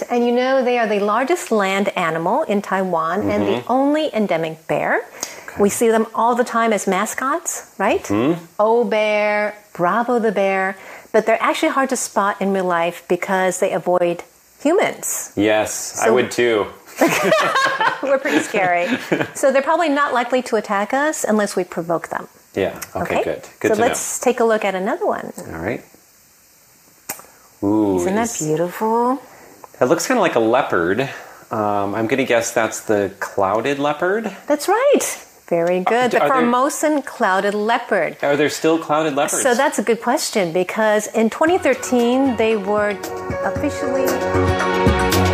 right. And you know, they are the largest land animal in Taiwan mm-hmm. and the mm-hmm. only endemic bear. Okay. We see them all the time as mascots, right? Mm-hmm. O Bear, Bravo the Bear. But they're actually hard to spot in real life because they avoid humans. Yes, so, I would too. we're pretty scary. So they're probably not likely to attack us unless we provoke them. Yeah, okay, okay? good. Good so let's know. take a look at another one. All right. Ooh, Isn't that beautiful? It looks kind of like a leopard. Um, I'm going to guess that's the clouded leopard. That's right. Very good. Uh, the Formosan there, clouded leopard. Are there still clouded leopards? So that's a good question because in 2013 they were officially.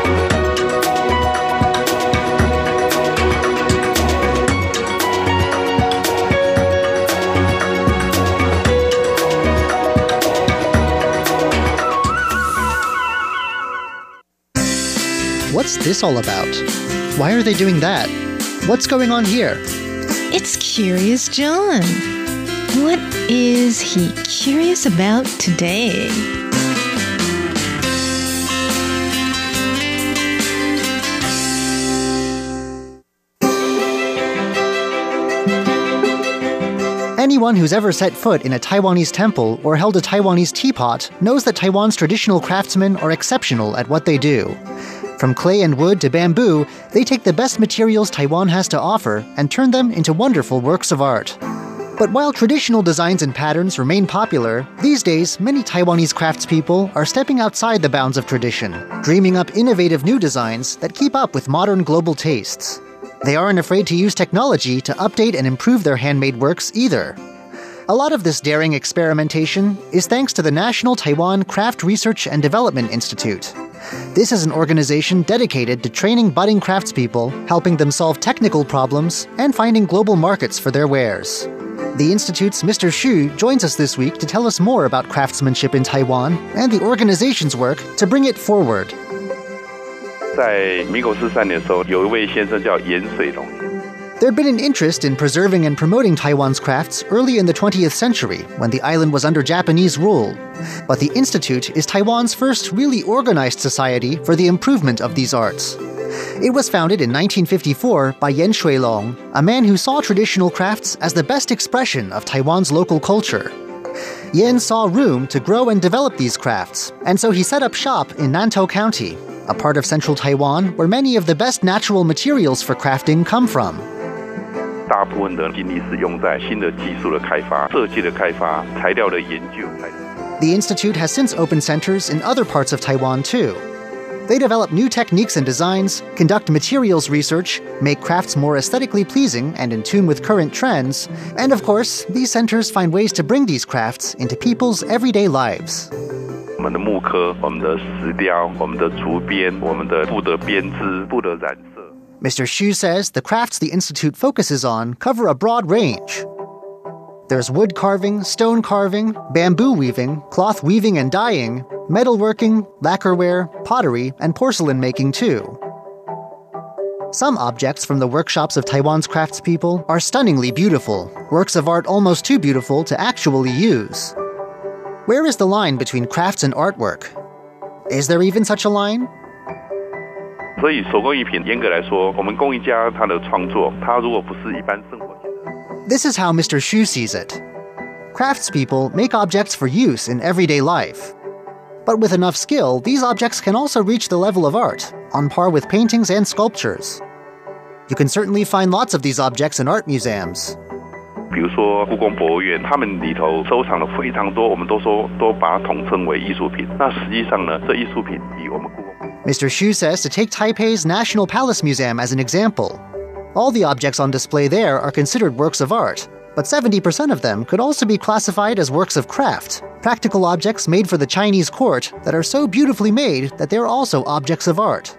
What's this all about? Why are they doing that? What's going on here? It's Curious John. What is he curious about today? Anyone who's ever set foot in a Taiwanese temple or held a Taiwanese teapot knows that Taiwan's traditional craftsmen are exceptional at what they do. From clay and wood to bamboo, they take the best materials Taiwan has to offer and turn them into wonderful works of art. But while traditional designs and patterns remain popular, these days many Taiwanese craftspeople are stepping outside the bounds of tradition, dreaming up innovative new designs that keep up with modern global tastes. They aren't afraid to use technology to update and improve their handmade works either. A lot of this daring experimentation is thanks to the National Taiwan Craft Research and Development Institute. This is an organization dedicated to training budding craftspeople, helping them solve technical problems, and finding global markets for their wares. The Institute's Mr. Xu joins us this week to tell us more about craftsmanship in Taiwan and the organization's work to bring it forward. 在民国十三年的时候，有一位先生叫严水龙 ，There'd been an interest in preserving and promoting Taiwan's crafts early in the 20th century when the island was under Japanese rule. But the Institute is Taiwan's first really organized society for the improvement of these arts. It was founded in 1954 by Yan Shuilong, a man who saw traditional crafts as the best expression of Taiwan's local culture. Yan saw room to grow and develop these crafts, and so he set up shop in Nantou County, a part of central Taiwan where many of the best natural materials for crafting come from. 大部分的精力是用在新的技术的开发、设计的开发、材料的研究。The institute has since opened centers in other parts of Taiwan too. They develop new techniques and designs, conduct materials research, make crafts more aesthetically pleasing and in tune with current trends, and of course, these centers find ways to bring these crafts into people's everyday lives. 我们的木刻、我们的石雕、我们的竹编、我们的布的编织、布的染。 Mr. Xu says the crafts the Institute focuses on cover a broad range. There's wood carving, stone carving, bamboo weaving, cloth weaving and dyeing, metalworking, lacquerware, pottery, and porcelain making too. Some objects from the workshops of Taiwan's craftspeople are stunningly beautiful, works of art almost too beautiful to actually use. Where is the line between crafts and artwork? Is there even such a line? 所以手工艺品严格来说，我们工艺家他的创作，他如果不是一般生活型的。This is how Mr. Xu sees it. Craftspeople make objects for use in everyday life. But with enough skill, these objects can also reach the level of art, on par with paintings and sculptures. You can certainly find lots of these objects in art museums. 比如说故宫博物院，他们里头收藏了非常多，我们都说都把它统称为艺术品。那实际上呢，这艺术品以我们故宫。 Mr. Xu says to take Taipei's National Palace Museum as an example. All the objects on display there are considered works of art, but 70% of them could also be classified as works of craft, practical objects made for the Chinese court that are so beautifully made that they're also objects of art.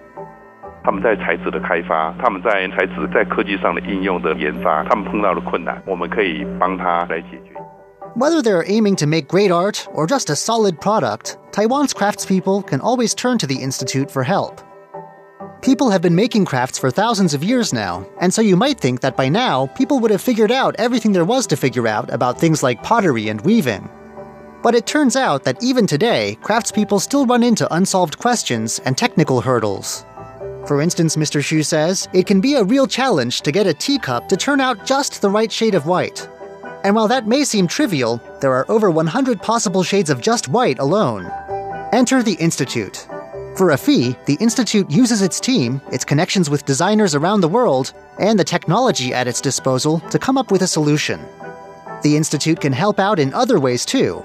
他们在材质的开发，他们在材质在科技上的应用的研发，他们碰到的困难，我们可以帮他来解决。 whether they're aiming to make great art or just a solid product, Taiwan's craftspeople can always turn to the Institute for help. People have been making crafts for thousands of years now, and so you might think that by now people would have figured out everything there was to figure out about things like pottery and weaving. But it turns out that even today, craftspeople still run into unsolved questions and technical hurdles. For instance, Mr. Xu says, it can be a real challenge to get a teacup to turn out just the right shade of white. And while that may seem trivial, there are over 100 possible shades of just white alone. Enter the Institute. For a fee, the Institute uses its team, its connections with designers around the world, and the technology at its disposal to come up with a solution. The Institute can help out in other ways too,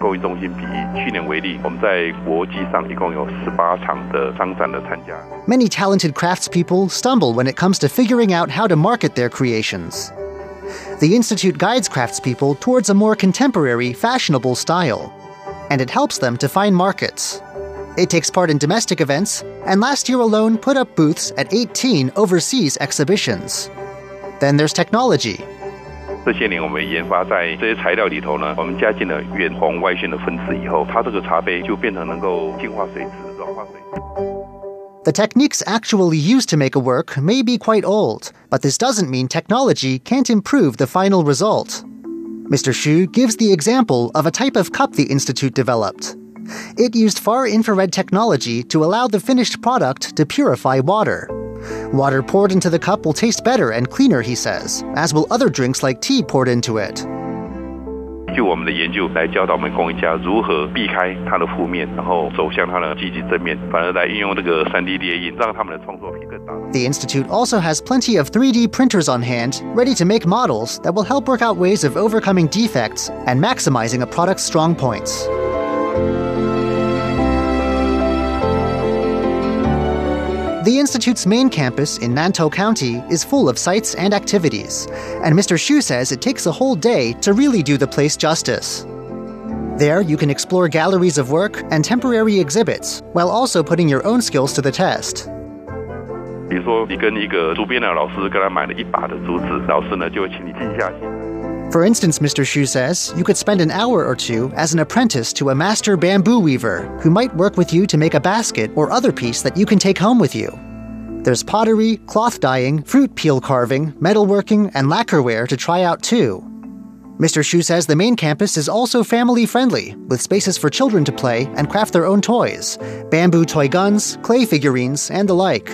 购物中心比去年为例，我们在国际上一共有十八场的商展的参加。Many talented craftspeople stumble when it comes to figuring out how to market their creations. The Institute guides craftspeople towards a more contemporary, fashionable style, and it helps them to find markets. It takes part in domestic events, and last year alone put up booths at 18 overseas exhibitions. Then there's technology. 这些年，我们研发在这些材料里头呢，我们加进了远红外线的分子以后，它这个茶杯就变成能够净化水质、软化水质。 The techniques actually used to make a work may be quite old, but this doesn't mean technology can't improve the final result. Mr. Xu gives the example of a type of cup the Institute developed. It used far infrared technology to allow the finished product to purify water. Water poured into the cup will taste better and cleaner, he says, as will other drinks like tea poured into it. 就我们的研究来教导我们工艺家如何避开它的负面，然后走向它的积极正面，反而来运用这个 3D 列印，让他们的创作力更大。The Institute also has plenty of 3D printers on hand, ready to make models that will help work out ways of overcoming defects and maximizing a product's strong points. The Institute's main campus in Nantou County is full of sites and activities, and Mr. Xu says it takes a whole day to really do the place justice. There, you can explore galleries of work and temporary exhibits, while also putting your own skills to the test. 比如说，你跟一个竹编的老师跟他买了一把的竹子，老师呢就会请你静下心。 For instance, Mr. Shu says, you could spend an hour or two as an apprentice to a master bamboo weaver who might work with you to make a basket or other piece that you can take home with you. There's pottery, cloth dyeing, fruit peel carving, metalworking, and lacquerware to try out too. Mr. Shu says the main campus is also family friendly, with spaces for children to play and craft their own toys bamboo toy guns, clay figurines, and the like.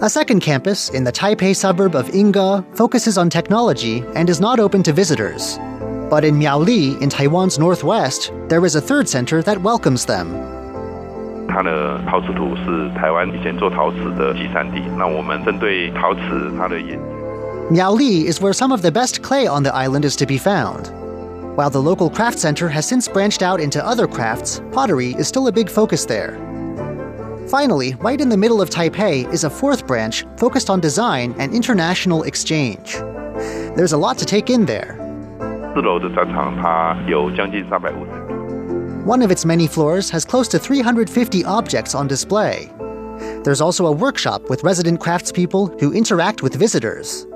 A second campus in the Taipei suburb of Yingge focuses on technology and is not open to visitors. But in Miaoli, in Taiwan's northwest, there is a third center that welcomes them. Miaoli is where some of the best clay on the island is to be found. While the local craft center has since branched out into other crafts, pottery is still a big focus there. Finally, right in the middle of Taipei is a fourth branch focused on design and international exchange. There's a lot to take in there. One of its many floors has close to 350 objects on display. There's also a workshop with resident craftspeople who interact with visitors.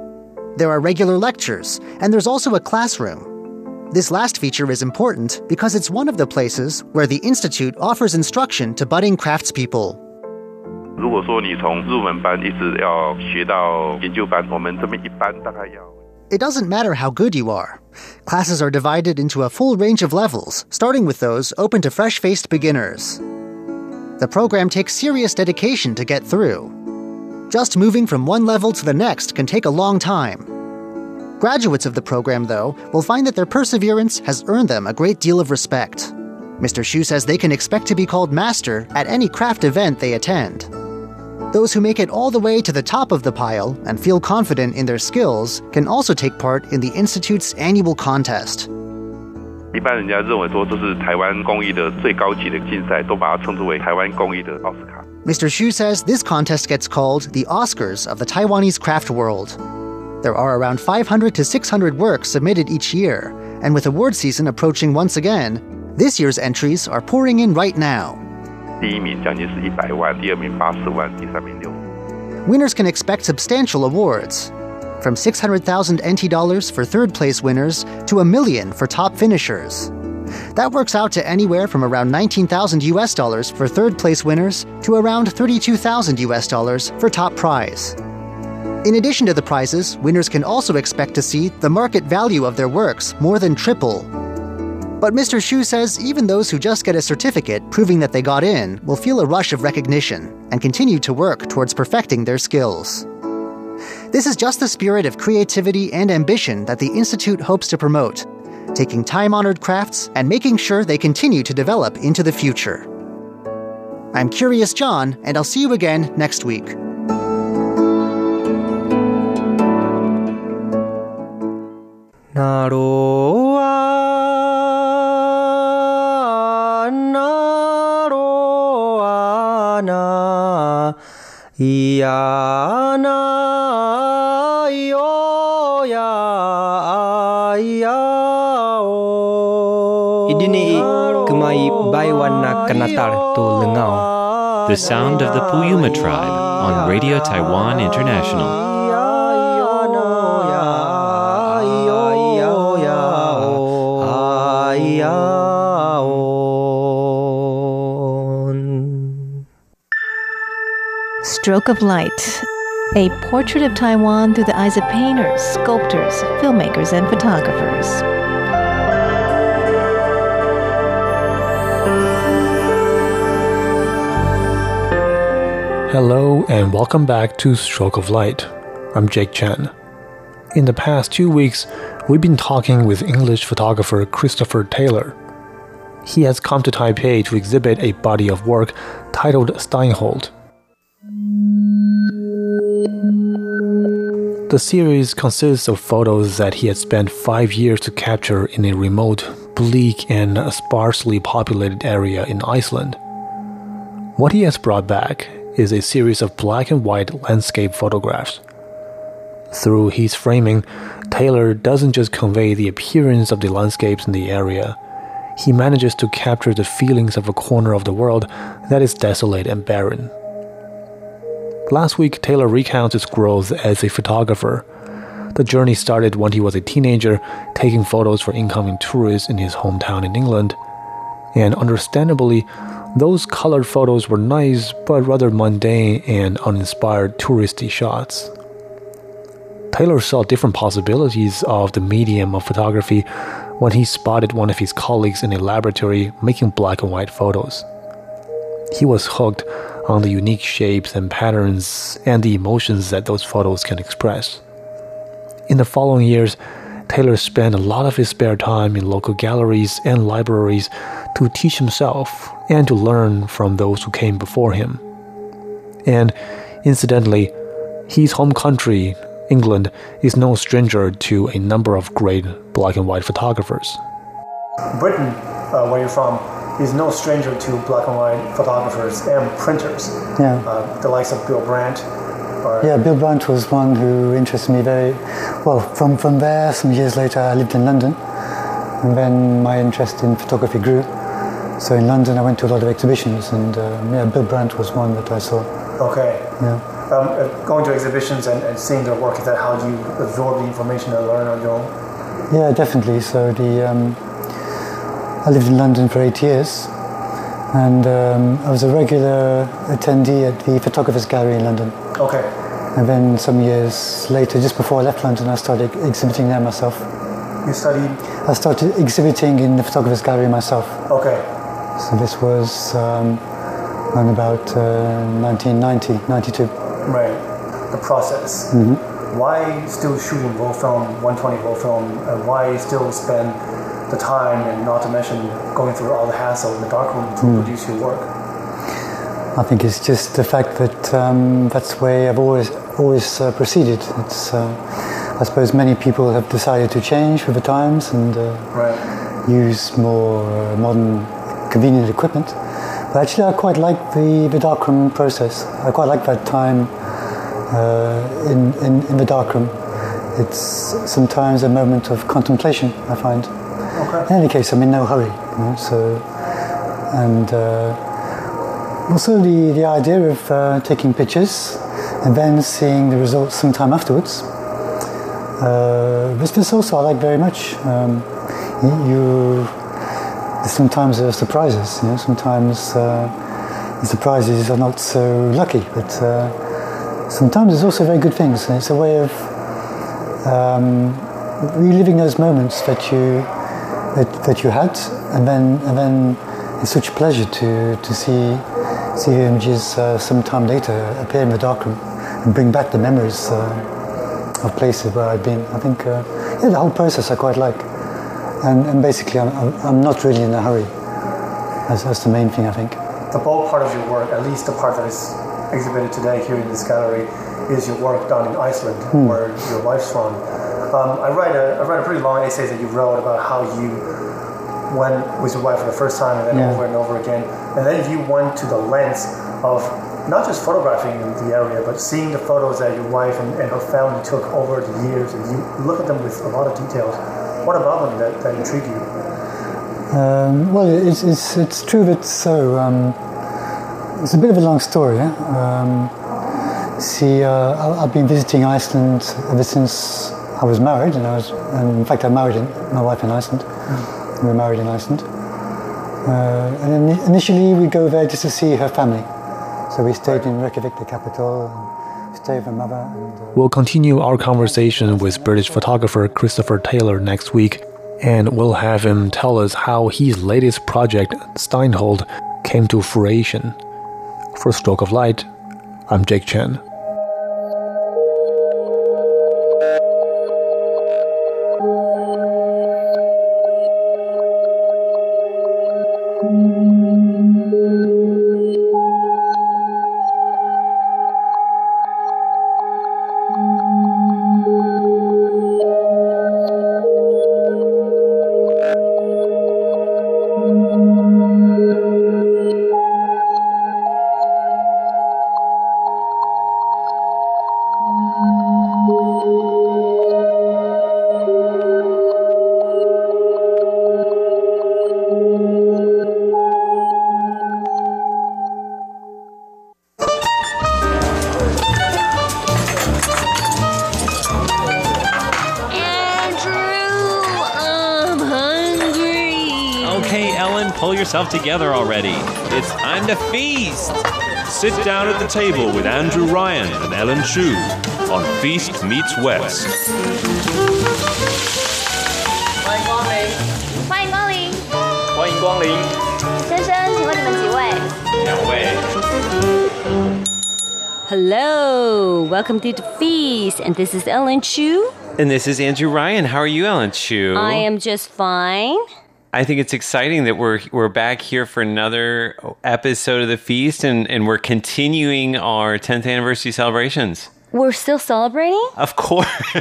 There are regular lectures, and there's also a classroom. This last feature is important because it's one of the places where the Institute offers instruction to budding craftspeople. 如果说你从入门班一直要学到研究班，我们这边一班大概要。 It doesn't matter how good you are. Classes are divided into a full range of levels, starting with those open to fresh faced beginners. The program takes serious dedication to get through. Just moving from one level to the next can take a long time. Graduates of the program, though, will find that their perseverance has earned them a great deal of respect. Mr. Xu says they can expect to be called master at any craft event they attend. Those who make it all the way to the top of the pile and feel confident in their skills can also take part in the Institute's annual contest. 一般人家认为说这是台湾工艺的最高级的竞赛，都把它称之为台湾工艺的奥斯卡。 Mr. Xu says this contest gets called the Oscars of the Taiwanese craft world. There are around 500 to 600 works submitted each year, and with award season approaching once again, this year's entries are pouring in right now. 第一名将近是一百万，第二名八十万，第三名六。 Winners can expect substantial awards. From 600,000 NT dollars for third place winners to a million for top finishers. That works out to anywhere from around 19,000 US dollars for third place winners to around 32,000 US dollars for top prize. In addition to the prizes, winners can also expect to see the market value of their works more than triple. but Mr. Xu says even those who just get a certificate proving that they got in will feel a rush of recognition and continue to work towards perfecting their skills. This is just the spirit of creativity and ambition that the Institute hopes to promote, taking time honored crafts and making sure they continue to develop into the future. I'm Curious John, and I'll see you again next week. Idini kumai baiwana kanatar tu lengau. The sound of the Puyuma tribe on Radio Taiwan International. Stroke of Light, a portrait of Taiwan through the eyes of painters, sculptors, filmmakers, and photographers. Hello and welcome back to Stroke of Light. I'm Jake Chen. In the past two weeks, we've been talking with English photographer Christopher Taylor. He has come to Taipei to exhibit a body of work titled Steinholt. The series consists of photos that he had spent five years to capture in a remote, bleak, and sparsely populated area in Iceland. What he has brought back is a series of black and white landscape photographs. Through his framing, Taylor doesn't just convey the appearance of the landscapes in the area, he manages to capture the feelings of a corner of the world that is desolate and barren. Last week, Taylor recounts his growth as a photographer. The journey started when he was a teenager, taking photos for incoming tourists in his hometown in England. And understandably, those colored photos were nice but rather mundane and uninspired touristy shots. Taylor saw different possibilities of the medium of photography when he spotted one of his colleagues in a laboratory making black and white photos. He was hooked on the unique shapes and patterns and the emotions that those photos can express. In the following years, Taylor spent a lot of his spare time in local galleries and libraries to teach himself and to learn from those who came before him. And incidentally, his home country, England, is no stranger to a number of great black and white photographers. Britain, uh, where you're from, is no stranger to black and white photographers and printers. Yeah. Uh, the likes of Bill Brandt. Or, Yeah, Bill Brandt was one who interested me very well. From, from there, some years later, I lived in London, and then my interest in photography grew. So in London, I went to a lot of exhibitions, and um, yeah, Bill Brandt was one that I saw. Okay. Yeah. Um, uh, going to exhibitions and, and seeing their work, is that how do you absorb the information and learn on your own? Yeah, definitely. So the um, I lived in London for eight years, and um, I was a regular attendee at the Photographers Gallery in London. Okay. And then some years later, just before I left London, I started exhibiting there myself. You studied. I started exhibiting in the Photographers Gallery myself. Okay. So this was um, around about uh, 1990, 92. Right. The process. Why still shooting roll film, 120 roll film, and why still spend the time and not to mention going through all the hassle in the darkroom to produce your work? I think it's just the fact that um, that's the way I've always always uh, proceeded. It's uh, I suppose many people have decided to change with the times and uh, Right. use more uh, modern, convenient equipment. But actually, I quite like the, the darkroom process. I quite like that time uh, in, in, in the darkroom. It's sometimes a moment of contemplation, I find. In any case, I'm in no hurry. You know, so, and uh, also the, the idea of uh, taking pictures and then seeing the results sometime afterwards. Uh, this, this also I like very much. Um, you, sometimes there are surprises. You know, sometimes uh, the surprises are not so lucky, but uh, sometimes there's also very good things. And it's a way of um, reliving those moments that you that, that you had, and then and then it's such a pleasure to to see see your images uh, some time later appear in the darkroom and bring back the memories uh, of places where I've been. I think uh, yeah, the whole process I quite like, and, and basically I'm, I'm, not really in a hurry. That's, that's the main thing I think. The bulk part of your work, at least the part that is exhibited today here in this gallery, is your work done in Iceland, where your wife's from. Um, I read a I read a pretty long essay that you wrote about how you went with your wife for the first time and then Yeah. over and over again, and then you went to the lens of not just photographing the area, but seeing the photos that your wife and, and her family took over the years, and you look at them with a lot of details. What about them that, that intrigue you? Um, well, it's, it's, it's true that so. Um, it's a bit of a long story. Eh? Um, see, uh, I've been visiting Iceland ever since I was married, and I was, and in fact, I married in, my wife in Iceland. We were married in Iceland. Uh, and then initially, we go there just to see her family. So we stayed in Reykjavik, the capital, and stayed with her mother. And, uh, We'll continue our conversation with British photographer Christopher Taylor next week, and we'll have him tell us how his latest project, Steinholt, came to fruition. For Stroke of Light, I'm Jake Chen. hungry. Okay, Ellen, pull yourself together already. It's time to feast. Sit down at the table with Andrew Ryan and Ellen Chu on Feast Meets West. 欢迎光临。欢迎光临。欢迎光临，先生，请问你们几位两位。 ？Hello, welcome to the feast, and this is Ellen Chu. And this is Andrew Ryan. How are you, Ellen Chu? I am just fine. I think it's exciting that we're we're back here for another episode of the feast, and and we're continuing our 10th anniversary celebrations. We're still celebrating? Of course,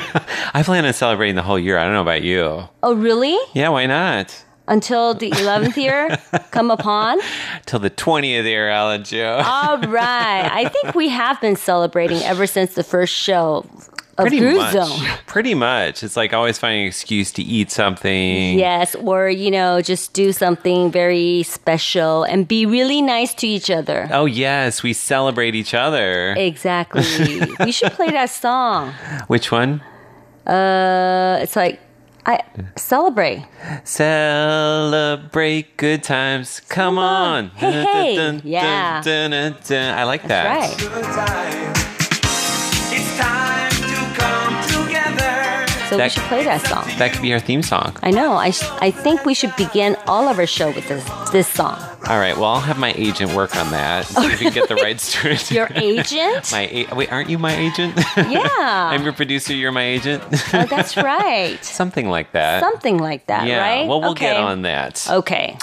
I plan on celebrating the whole year. I don't know about you. Oh, really? Yeah, why not? Until the 11th year come upon? Till the 20th year, Ellen Chu. All right. I think we have been celebrating ever since the first show Pretty Groove much. Zone. Pretty much. It's like always finding an excuse to eat something. Yes, or, you know, just do something very special and be really nice to each other. Oh yes, we celebrate each other. Exactly. we should play that song. Which one? Uh, it's like I celebrate. Celebrate good times. Come on. Hey, Dun, hey. dun, dun, Yeah. dun, dun, dun. I like That's that. right. So we should play that song. That could be our theme song. I know. I sh- I think we should begin all of our show with this this song. All right. Well, I'll have my agent work on that. See if we can get the rights to it. Your agent? my a- wait, aren't you my agent? Yeah. I'm your producer. You're my agent. oh, that's right. Something like that. Something like that, yeah. right? Well, we'll okay. get on that. Okay.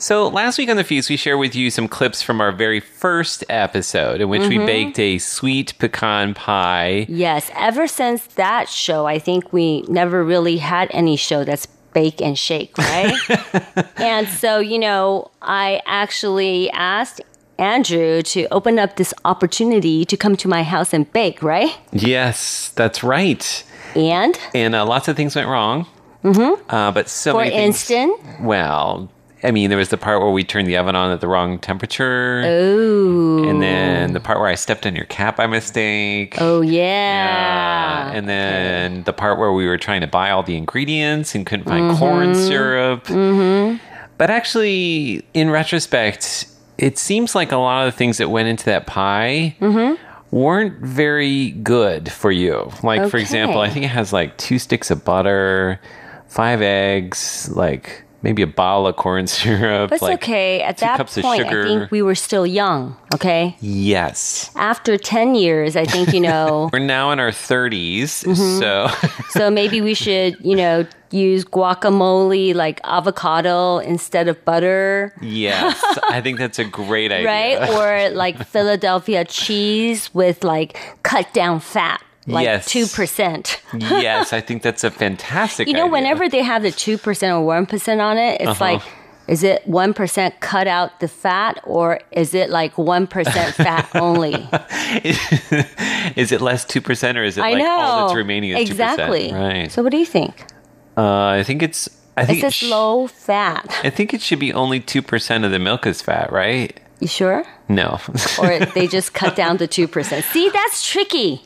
So last week on the feast, we shared with you some clips from our very first episode, in which we Mhm. baked a sweet pecan pie. Yes. Ever since that show, I think we never really had any show that's bake and shake, right? and so, you know, I actually asked Andrew to open up this opportunity to come to my house and bake, right? Yes, that's right. And And uh, lots of things went wrong. Mm-hmm. Uh, but so for many things. instance, Well, I mean, there was the part where we turned the oven on at the wrong temperature. oh, And then the part where I stepped on your cap by mistake. oh yeah, Uh, and then the part where we were trying to buy all the ingredients and couldn't find corn Mhm. syrup. Mm-hmm. But actually, in retrospect, it seems like a lot of the things that went into that pie Mm-hmm. weren't very good for you. Like, for example, I think it has like two sticks of butter, five eggs, like maybe a bottle of corn syrup. That's like okay. At that point, sugar. I think we were still young. Okay. yes. After ten years, I think you know. We're now in our 30s, Mhm. so so maybe we should, you know, use guacamole like avocado instead of butter. yes, I think that's a great idea. Right? Or like Philadelphia cheese with like cut down fat, like Yes. 2%. yes, I think that's a fantastic You know, idea. whenever they have the 2% or 1% on it, it's Uh-huh. like, is it 1% cut out the fat or is it like 1% fat only? is it less 2% or is it I like know. all that's remaining is 2%? exactly. Right. So what do you think? Uh, I think it's I think It says low fat. I think it should be only 2% of the milk is fat, right? You sure? No. Or they just cut down to 2%. See, that's tricky.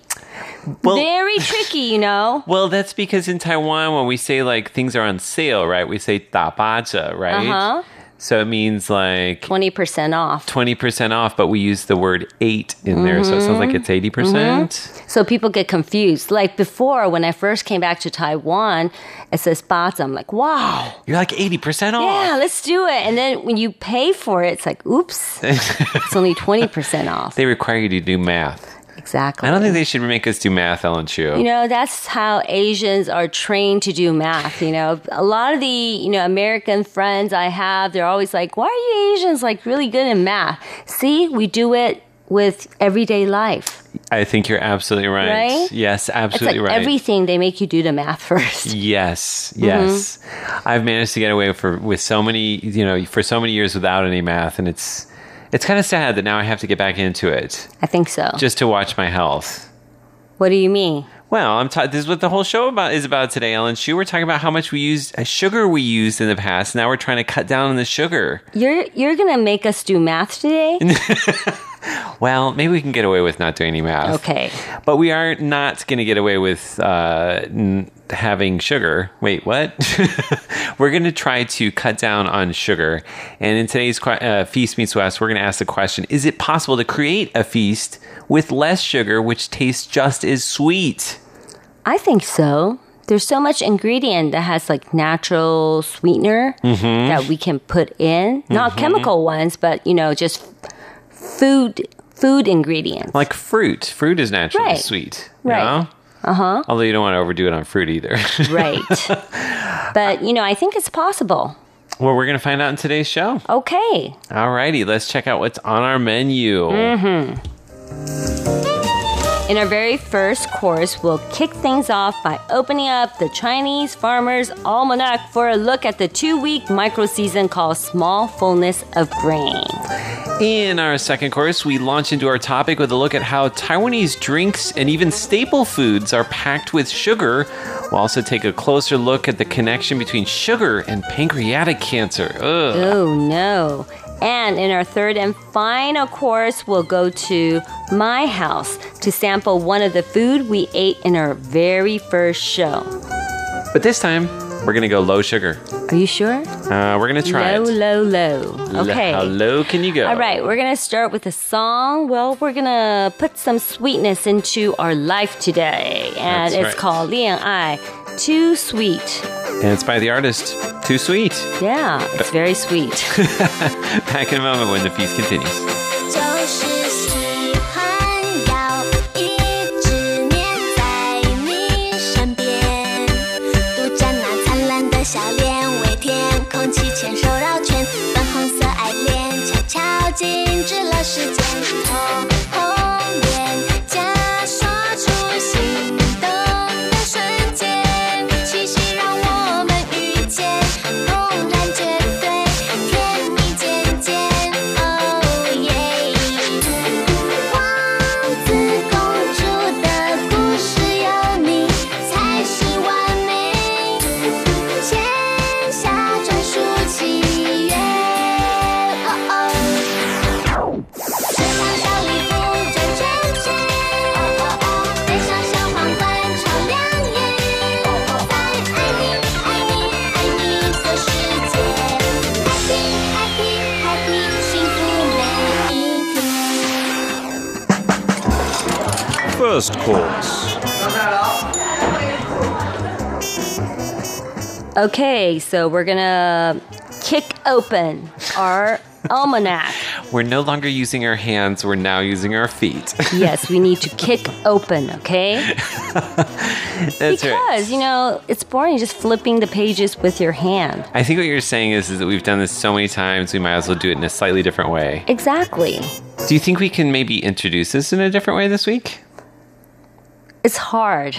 Very tricky, you know? Well, that's because in Taiwan, when we say like things are on sale, right? We say 打八折, right? Uh-huh. So it means like 20% off. 20% off, but we use the word eight in there. So it sounds like it's 80%. percent So people get confused. Like before, when I first came back to Taiwan, it says bazi. I'm like, wow. You're like 80% off. Yeah, let's do it. And then when you pay for it, it's like, oops, it's only 20% off. They require you to do math. Exactly. I don't think they should make us do math, Ellen Chu. You know, that's how Asians are trained to do math. You know, a lot of the, you know, American friends I have, they're always like, why are you Asians like really good in math? See, we do it with everyday life, I think you're absolutely right. Right? Yes, absolutely it's like right. everything they make you do the math first. Yes, Mm-hmm. yes. I've managed to get away for with so many, you know, for so many years without any math, and it's it's kind of sad that now I have to get back into it I think so. just to watch my health. what do you mean? Well, I'm ta- this is what the whole show about is about today, Ellen. Chu, we're talking about how much we used uh, sugar we used in the past. Now we're trying to cut down on the sugar. You're you're gonna make us do math today? Well, maybe we can get away with not doing any math. Okay. But we are not going to get away with uh, n- having sugar. Wait, what? we're going to try to cut down on sugar. And in today's uh, Feast Meets West, we're going to ask the question Is it possible to create a feast with less sugar, which tastes just as sweet? I think so. There's so much ingredient that has like natural sweetener Mhm. that we can put in, not Mhm. chemical ones, but you know, just food food ingredients. Like fruit. Fruit is naturally Right. sweet. you Right. know? Uh huh. Although you don't want to overdo it on fruit either. Right. but you know, I think it's possible. well, we're going to find out in today's show. Okay. Alrighty, let's check out what's on our menu. Mm-hmm. In our very first course, we'll kick things off by opening up the Chinese Farmer's Almanac for a look at the two week micro season called Small Fullness of Grain. In our second course, we launch into our topic with a look at how Taiwanese drinks and even staple foods are packed with sugar. We'll also take a closer look at the connection between sugar and pancreatic cancer. Ugh. Oh no. And in our third and final course, we'll go to my house to sample one of the food we ate in our very first show. But this time, we're going to go low sugar. Are you sure? Uh, we're going to try low, it. low, low. low. Okay. How low can you go? All right, we're gonna start with a song. Well, we're gonna put some sweetness into our life today, and That's it's right. called 恋爱 Too Sweet. And it's by the artist Too Sweet. Yeah, it's very sweet. Back in a moment when the feast continues. First course. Okay, so we're gonna kick open our almanac. We're no longer using our hands, we're now using our feet. Yes, we need to kick open, okay? That's because, right. you know, it's boring just flipping the pages with your hand. I think what you're saying is, is that we've done this so many times, we might as well do it in a slightly different way. Exactly. Do you think we can maybe introduce this in a different way this week? It's hard.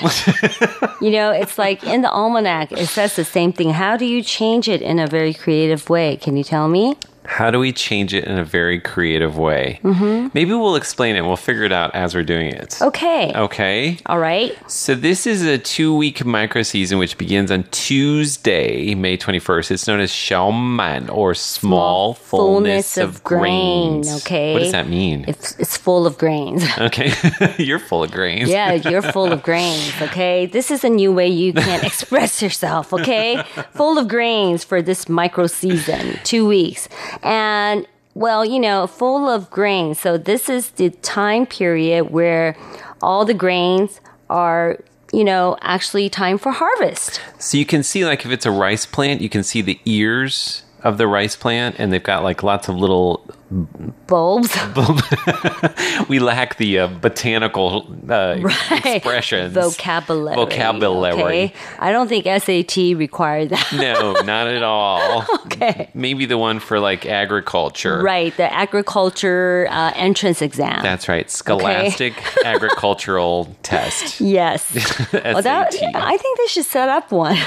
you know, it's like in the almanac, it says the same thing. How do you change it in a very creative way? Can you tell me? How do we change it in a very creative way? Mm-hmm. Maybe we'll explain it. We'll figure it out as we're doing it. Okay. Okay. All right. So this is a two-week micro season which begins on Tuesday, May 21st. It's known as Xiaoman or small, fullness, of, grains. Okay. What does that mean? It's, it's full of grains. okay. You're full of grains. yeah, you're full of grains. Okay. This is a new way you can express yourself. Okay. Full of grains for this micro season, two weeks. And well, you know, full of grains. So this is the time period where all the grains are, you know, actually time for harvest. So you can see like if it's a rice plant, you can see the ears of the rice plant and they've got like lots of little Bulbs. we lack the uh, botanical uh, Right. expressions. Vocabulary. Vocabulary. Okay. I don't think SAT required that. No, not at all. okay. Maybe the one for like agriculture. Right. The agriculture uh, entrance exam. That's right. Scholastic agricultural test. Yes. well, that, SAT. I think they should set up one.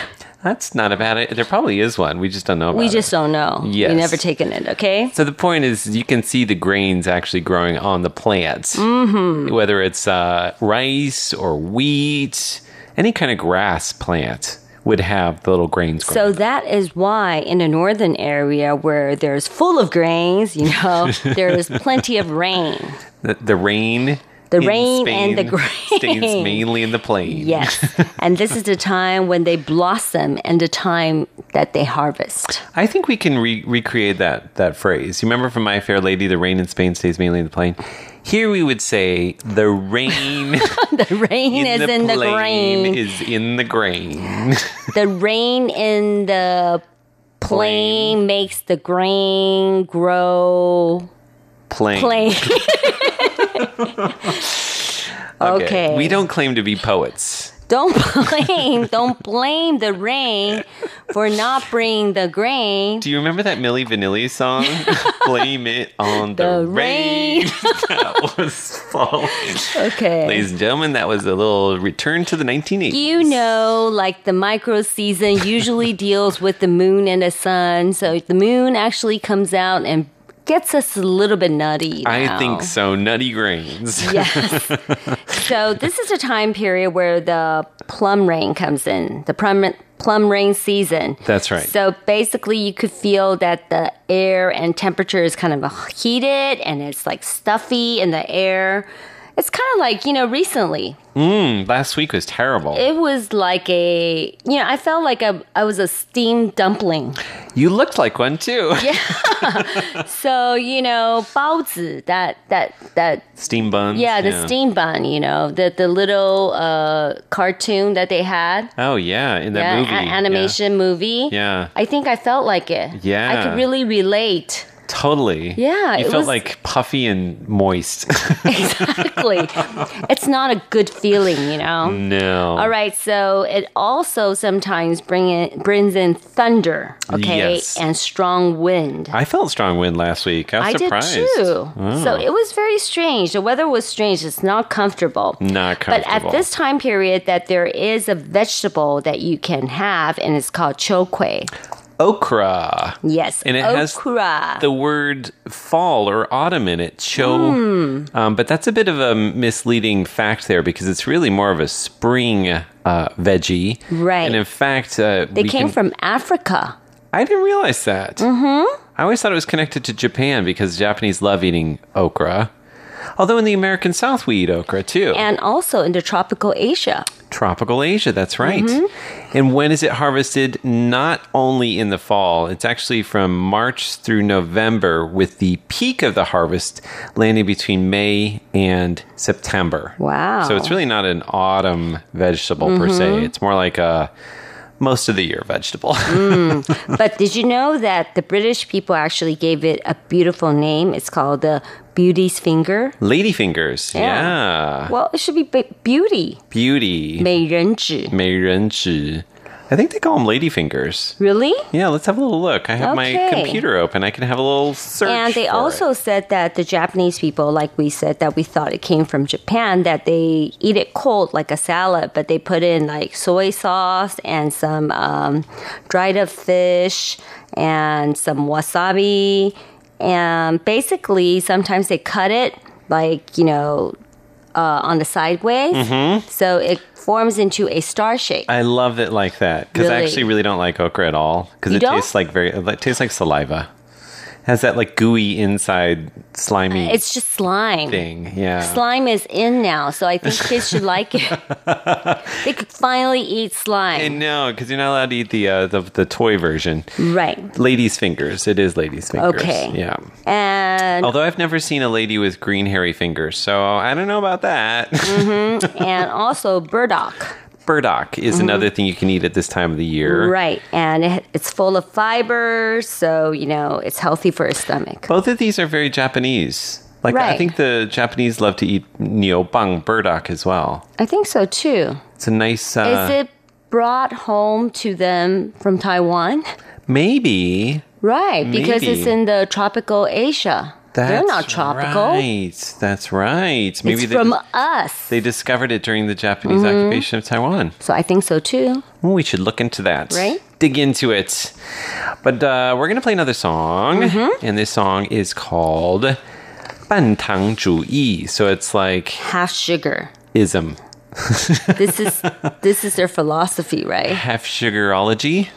That's not a bad idea. There probably is one. We just don't know about We it. just don't know. Yes. We never taken it, okay? So the point is, you can see the grains actually growing on the plants, Mm-hmm. whether it's uh, rice or wheat, any kind of grass plant would have the little grains growing. So that is why in the northern area where there's full of grains, you know, there's plenty of rain. the, the rain, The in rain and the Spain stays mainly in the plain. Yes. and this is the time when they blossom and the time that they harvest. I think we can re- recreate that that phrase. You remember from My Fair Lady, the rain in Spain stays mainly in the plain. Here we would say the rain The rain in is the in the grain. is in the grain. the rain in the plain makes the grain grow Plain. plain. Okay. We don't claim to be poets. don't blame, don't blame the rain for not bringing the grain. Do you remember that Milli Vanilli song? Blame it on the, The rain. rain. that was falling. Okay. Ladies and gentlemen, that was a little return to the 1980s. You know, like the micro season usually deals with the moon and the sun. So the moon actually comes out and gets us a little bit nutty. I think so. Nutty grains. Yes. so this is a time period where the plum rain comes in, the plum plum rain season. That's right. So basically, you could feel that the air and temperature is kind of heated and it's like stuffy in the air. It's kind of like, you know, recently. Mm, last week was terrible. It was like a, you know, I felt like a, I was a steamed dumpling. you looked like one too. Yeah. so, you know, baozi, that, that, that, Steam bun. yeah, the steam bun, you know, the, the little uh, cartoon that they had. Oh yeah, in that yeah, movie. animation movie. Yeah. I think I felt like it. Yeah. I could really relate. Totally. Yeah, You it felt was- like puffy and moist. Exactly. it's not a good feeling, you know? no. All right, so it also sometimes bring in, brings in thunder, okay, Yes. and strong wind. I felt strong wind last week. I was I surprised. did too. Oh. So it was very strange. The weather was strange. It's not comfortable. Not comfortable. But at this time period, that there is a vegetable that you can have, and it's called chokwe. Okra. Yes, And it has okra. the word fall or autumn in it. Cho. Hmm. Um, but that's a bit of a misleading fact there because it's really more of a spring uh, veggie. Right. And in fact, uh, they came can- from Africa. I didn't realize that. Mm-hmm. I always thought it was connected to Japan because Japanese love eating okra. Although in the American South we eat okra too. And also in the tropical Asia. Tropical Asia, that's right. Mm-hmm. And when is it harvested? Not only in the fall, it's actually from March through November, with the peak of the harvest landing between May and September. Wow. So it's really not an autumn vegetable per se. It's more like a most of the year vegetable. But did you know that the British people actually gave it a beautiful name? It's called the beauty's finger. Ladyfingers. Yeah. Well, it should be be- beauty. Beauty. 美人指.美人指. I think they call them ladyfingers. Really? Yeah, let's have a little look. I have my Okay. computer open. I can have a little search. And they for also it. said that the Japanese people, like we said, that we thought it came from Japan, that they eat it cold like a salad, but they put in like soy sauce and some um, dried up fish and some wasabi. and basically, sometimes they cut it like, you know, uh, on the sideways. Mm-hmm. So it forms into a star shape. I love it like that because I actually really don't like okra at all because it don't? tastes like very it tastes like saliva. Has that like gooey inside slimy It's just slime. thing. Yeah. Slime is in now, so I think kids should like it. they could finally eat I slime. know because you're not allowed to eat the uh, the the toy version. Right. Ladies' fingers. It is ladies' fingers. Okay. Yeah. And Although I've never seen a lady with green hairy fingers, so I don't know about that. and also burdock. Burdock is another thing you can eat at this time of the year. Mm-hmm. Right. And it, it's full of fiber, so you know it's healthy for a stomach. Both of these are very Japanese. Like I think the Japanese love to eat neobang burdock as well. I think so too. It's a nice. Uh, Is it brought home to them from Taiwan? Maybe. Right, because Maybe. it's in the tropical Asia. That's They're not tropical. Right. That's right. Maybe it's from us. They discovered it during the Japanese mm-hmm. occupation of Taiwan. So I think so too. Well, we should look into that. Right? Dig into it. But uh, we're going to play another song. Mm-hmm. And this song is called "Ban Tang Zhu Yi." So it's like half sugar ism. this is this is their philosophy, right? Half sugarology.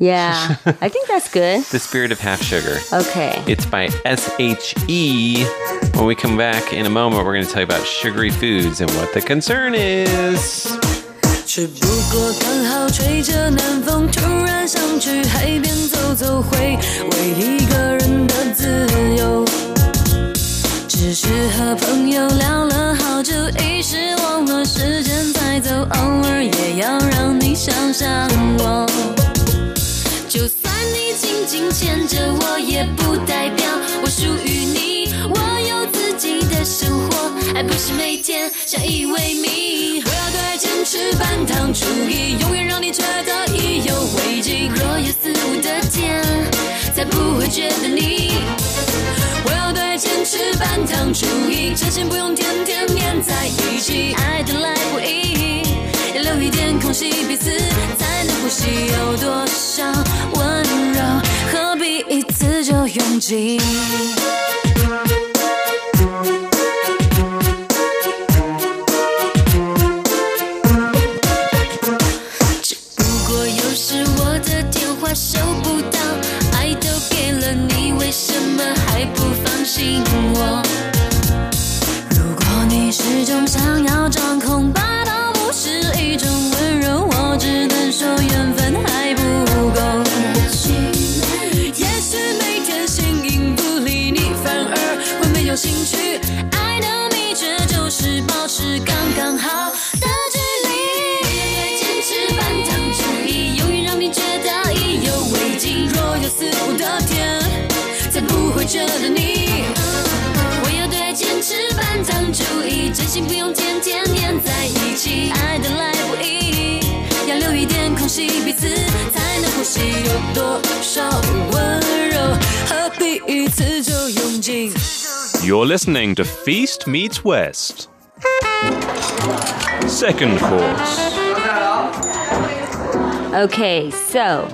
Yeah. I think that's good. The spirit of half sugar. Okay. It's by SHE. When we come back in a moment, we're going to tell you about sugary foods and what the concern is. 只不过刚好吹着南风，突然想去海边走走，回味一个人的自由。只是和朋友聊了好久，一时忘了时间在走，偶尔也要让你想想我。 你紧紧牵着我，也不代表我属于你。我有自己的生活，爱不是每天相依为命。我要对爱坚持半糖主义，永远让你觉得意犹未尽。若有似无的甜，才不会觉得腻。我要对爱坚持半糖主义，真心不用天天黏在一起，爱得来不易，要留一点空隙，彼此才能呼吸。有多 see listening to Feast Meets West. Second course. Okay, so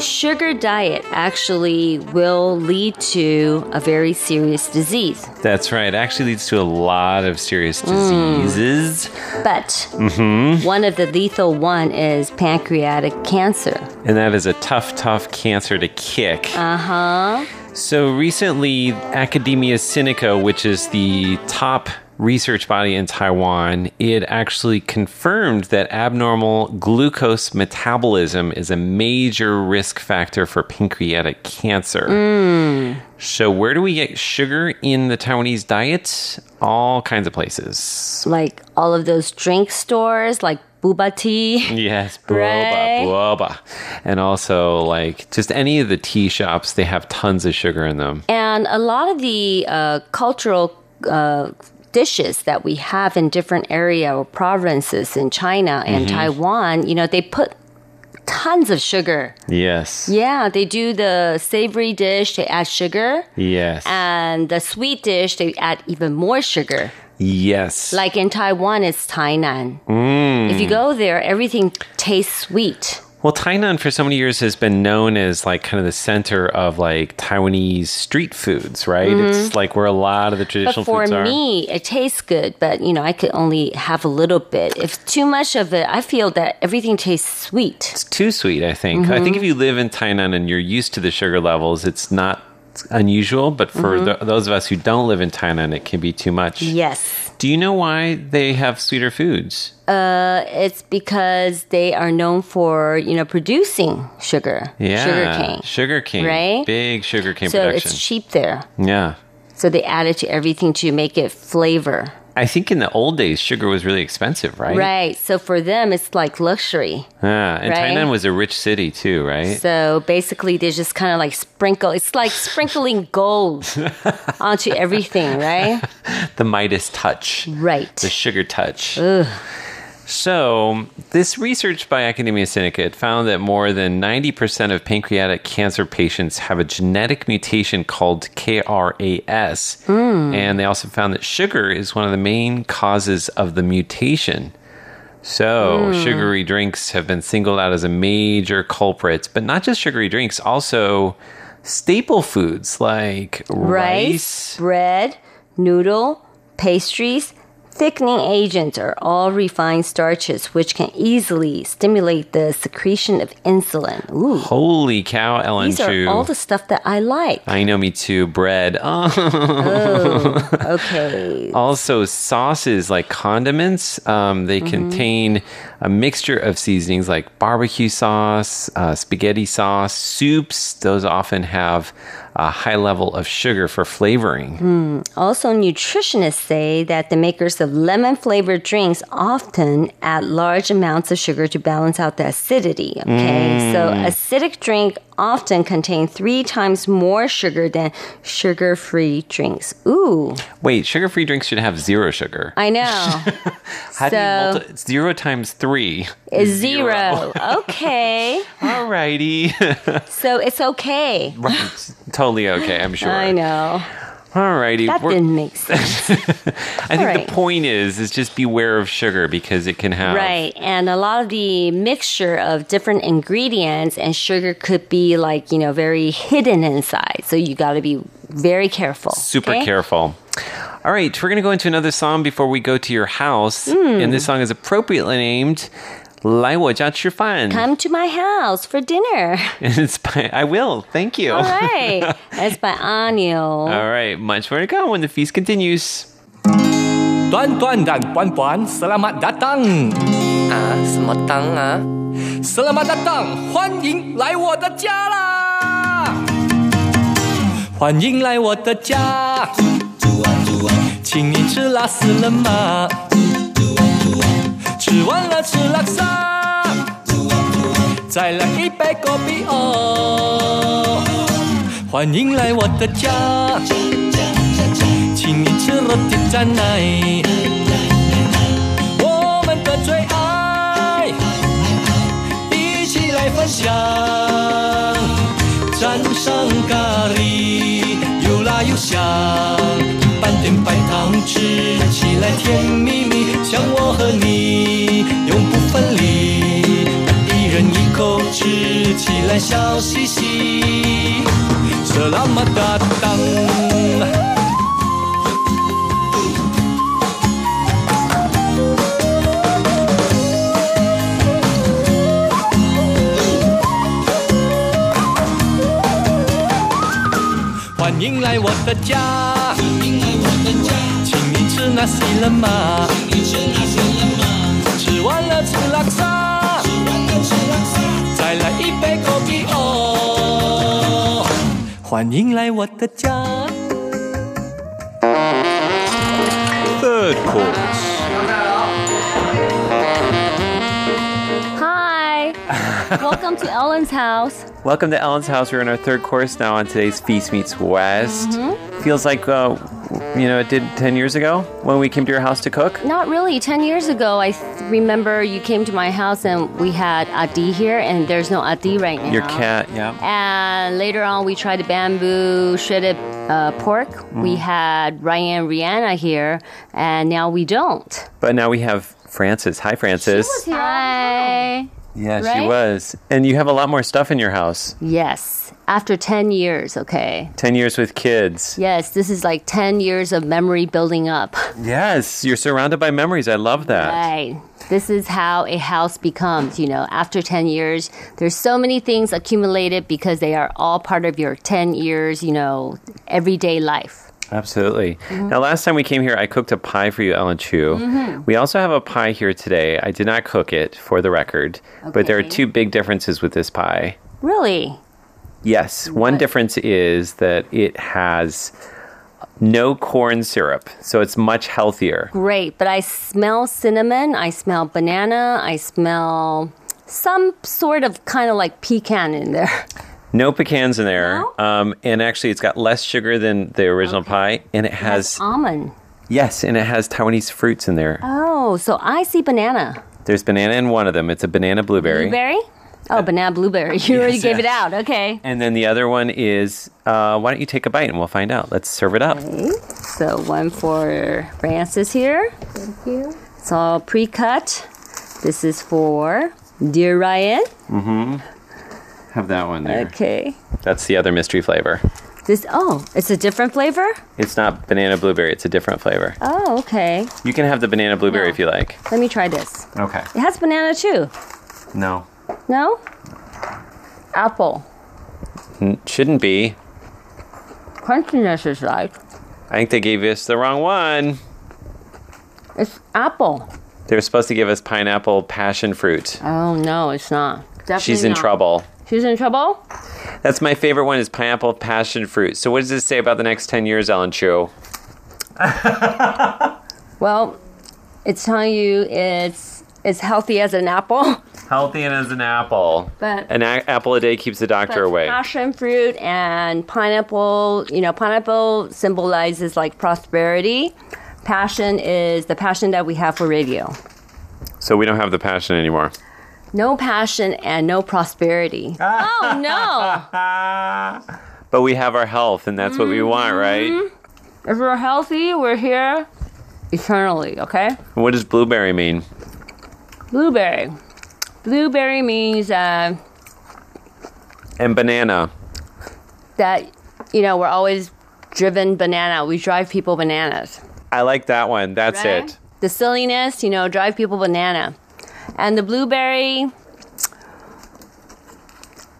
sugar diet actually will lead to a very serious disease. That's right. It actually leads to a lot of serious Mm. diseases. But hmm one of the lethal one is pancreatic cancer. And that is a tough, tough cancer to kick. Uh-huh. So recently, Academia Sinica, which is the top research body in Taiwan, it actually confirmed that abnormal glucose metabolism is a major risk factor for pancreatic cancer. Mm. So, where do we get sugar in the Taiwanese diet? All kinds of places. Like all of those drink stores like boba tea. Yes, boba, Right. boba. And also, like, just any of the tea shops, they have tons of sugar in them. And a lot of the uh, cultural uh, dishes that we have in different area or provinces in China and Mhm. Taiwan, you know, they put tons of sugar. Yes. Yeah, they do the savory dish, they add sugar. Yes. And the sweet dish, they add even more sugar. Yes. Like in Taiwan, it's Tainan. Mm. If you go there, everything tastes sweet. Well, Tainan for so many years has been known as like kind of the center of like Taiwanese street foods, right? It's like where a lot of the traditional But for foods are. me, it tastes good, but you know, I could only have a little bit. If too much of it, I feel that everything tastes sweet. It's too sweet, I think. I think Mhm. if you live in Tainan and you're used to the sugar levels, it's not unusual. But for Mhm. th those of us who don't live in Tainan, it can be too much. Yes. Do you know why they have sweeter foods? Uh, it's because they are known for, you know, producing sugar. Yeah, Sugar cane. Sugar cane, Right? Big sugar cane so production. it's cheap there. yeah. So they add it to everything to make it flavor. I think in the old days, sugar was really expensive, right? Right. So for them, it's like luxury. Yeah, and Right? Tainan was a rich city too, right? So basically, they just kind of like sprinkle. It's like sprinkling gold onto everything, right? the Midas touch. Right. The sugar touch. So, this research by Academia Sinica found that more than 90% of pancreatic cancer patients have a genetic mutation called KRAS. And they also found that sugar is one of the main causes of the mutation. So, Mm. sugary drinks have been singled out as a major culprit, but not just sugary drinks, also staple foods like rice, rice, bread, noodle, pastries, thickening agents are all refined starches which can easily stimulate the secretion of insulin. Ooh. Holy cow, Ellen These Chu. are all the stuff that I like. I know, me too. Bread. Oh, okay. also, sauces like condiments, um, they Mhm. contain a mixture of seasonings like barbecue sauce, uh, spaghetti sauce, soups. Those often have a high level of sugar for flavoring. Hmm. Also, nutritionists say that the makers of lemon flavored drinks often add large amounts of sugar to balance out the acidity. Okay, so Mm. acidic drink often contain three times more sugar than sugar free drinks. Ooh, Wait, sugar free drinks should have zero sugar. I know. How do you So- multi- zero times three? Is zero. okay. Alrighty. So it's okay. right. Totally okay, I'm sure. I know. Alrighty. That we're- didn't make sense. I think Alright. the point is is just beware of sugar because it can have Right. And a lot of the mixture of different ingredients and sugar could be like, you know, very hidden inside. So you got to be very careful. super okay? careful. All right, we're going to go into another song before we go to your house. Mm. And this song is appropriately named 来我家吃饭. Come to my house for dinner. And it's by, I will. Thank you. All right. That's by Anil. All right, much more to come when the feast continues. Tuan-tuan dan puan-puan, selamat datang. Ah, selamat datang ah. Selamat datang，欢迎来我的家啦！欢迎来我的家，请你吃辣死了吗？ 吃完了吃拉萨，再来一杯果比哦。欢迎来我的家，请你吃肉的蘸奶，我们的最爱，一起来分享。蘸上咖喱，又辣又香，拌点白糖，吃起来甜蜜蜜，像我和你来笑嘻嘻。这那么的当，欢迎来我的家，欢迎来我的家，请你吃那些了吗？请你吃那些了吗？吃完了吃拉撒。来一杯枸杞哦，欢迎来我的家。Third course. Hi. Welcome to Ellen's house. Welcome to Ellen's house. We're in our third course now on today's Feast Meets West. Mm -hmm. Feels like, uh, you know, it did 10 years ago when we came to your house to cook. Not really. 10 years ago, I th- remember you came to my house and we had Adi here, and there's no Adi right now. Your cat, yeah. And later on, we tried the bamboo shredded uh, pork. Mm. We had Ryan Rihanna here, and now we don't. But now we have Frances. Hi, Frances. Hi. yeah, she was. And you have a lot more stuff in your house. Yes. After 10 years, okay. 10 years with kids. Yes, this is like 10 years of memory building up. Yes, you're surrounded by memories. I love that. Right. This is how a house becomes, you know, after 10 years. There's so many things accumulated because they are all part of your 10 years, you know, everyday life. Absolutely. Mm-hmm. Now, last time we came here, I cooked a pie for you, Ellen Chu. Mhm. We also have a pie here today. I did not cook it for the record, okay. but there are two big differences with this pie. Really? Yes, one difference is that it has no corn syrup, so it's much healthier. Great. But I smell cinnamon, I smell banana, I smell some sort of kind of like pecan in there. No pecans in there, um, and actually, it's got less sugar than the original pie, and it has Almond. yes, and it has Taiwanese fruits in there. Oh, so I see banana. There's banana in one of them. It's a banana blueberry. Blueberry? Oh, banana blueberry. You already Yes, gave it out. Okay. And then the other one is, uh, why don't you take a bite and we'll find out. Let's serve it up. Okay. So one for Francis here. Thank you. It's all pre-cut. This is for dear Ryan. Mm-hmm. Have that one there. Okay. That's the other mystery flavor. This oh, it's a different flavor. It's not banana blueberry. It's a different flavor. Oh, okay. You can have the banana blueberry if you like. Let me try this. Okay. It has banana too. No. No? Apple. N- shouldn't be. Crunchiness is right. I think they gave us the wrong one. it's apple. They were supposed to give us pineapple passion fruit. Oh no, it's not. Definitely She's in not. trouble. She's in trouble. That's my favorite one is pineapple passion fruit. So what does this say about the next 10 years, Ellen Chu? Well, it's telling you it's as healthy as an apple. Healthy and as an apple. But An a- apple a day keeps the doctor But away. Passion fruit and pineapple, you know, pineapple symbolizes like prosperity. Passion is the passion that we have for radio. So we don't have the passion anymore. No passion and no prosperity. oh no. But we have our health, and that's what we mm-hmm. want, right? If we're healthy, we're here eternally, okay? What does blueberry mean? Blueberry. Blueberry means uh, And banana. that, you know, we're always driven banana. We drive people bananas. I like that one. That's Right? it. The silliness, you know, drive people banana. And the blueberry,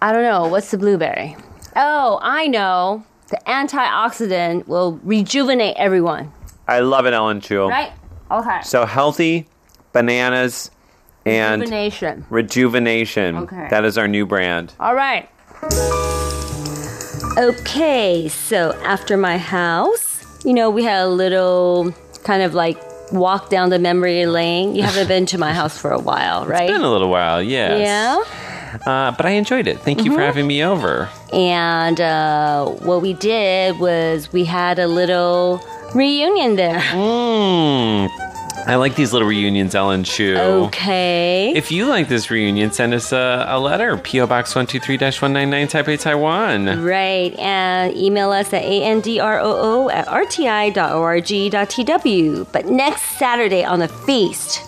I don't know. What's the blueberry? Oh, I know. The antioxidant will rejuvenate everyone. I love it, Ellen Chu. Right? Okay. So healthy, bananas, and Rejuvenation. rejuvenation. Okay. That is our new brand. All right. Okay, so after my house, you know, we had a little kind of like walk down the memory lane. You haven't been to my house for a while, right? Been a little while, yes. Yeah. Uh, but I enjoyed it. Thank you for Mhm. having me over. And uh, what we did was we had a little reunion there. Mm. I like these little reunions, Ellen Chu. Okay. If you like this reunion, send us a, a letter. P.O. Box 123-199 Taipei, Taiwan. Right, and email us at androo at rti.org.tw. But next Saturday on the feast,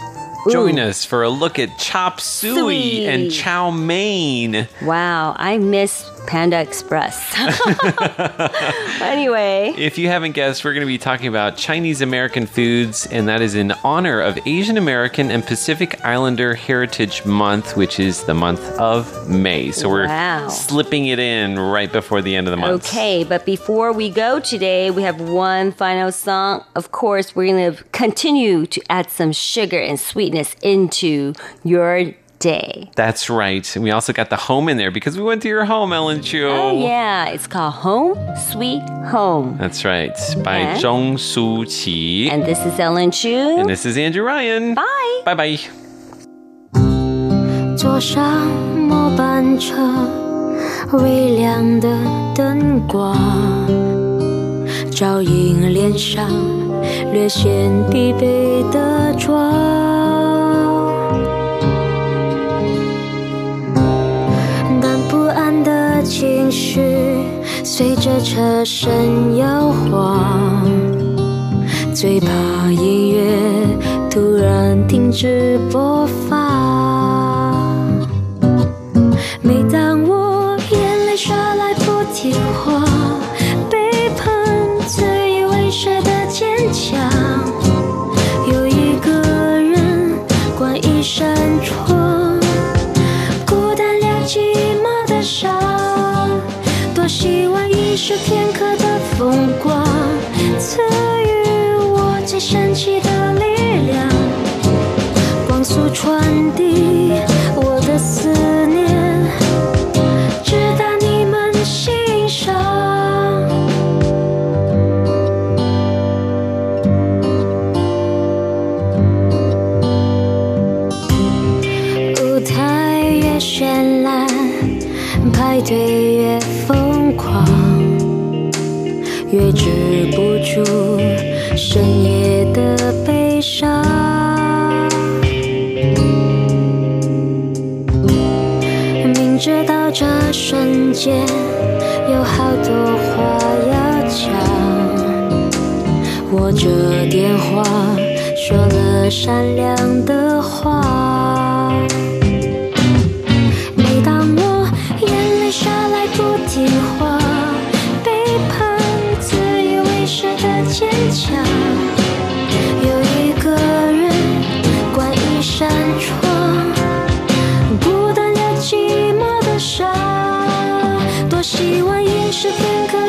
Join us for a look at chop suey Suey. and chow mein. wow, I miss Panda Express. anyway, If you haven't guessed, we're going to be talking about Chinese American foods, and that is in honor of Asian American and Pacific Islander Heritage Month, which is the month of May. So we're Wow. slipping it in right before the end of the month. Okay, but before we go today, we have one final song. Of course, we're going to continue to add some sugar and sweetness into your day. That's right. And we also got the home in there because we went to your home, Ellen Chu. Oh, yeah, it's called Home Sweet Home. That's right. By And- Zhong Su Qi. And this is Ellen Chu. And this is Andrew Ryan. Bye. Bye bye.桌上 末班车，微亮的灯光，照映脸上略显疲惫的妆。 情绪随着车身摇晃，最怕音乐突然停止播放。间有好多话要讲，握着电话说了善良的多希望一时片刻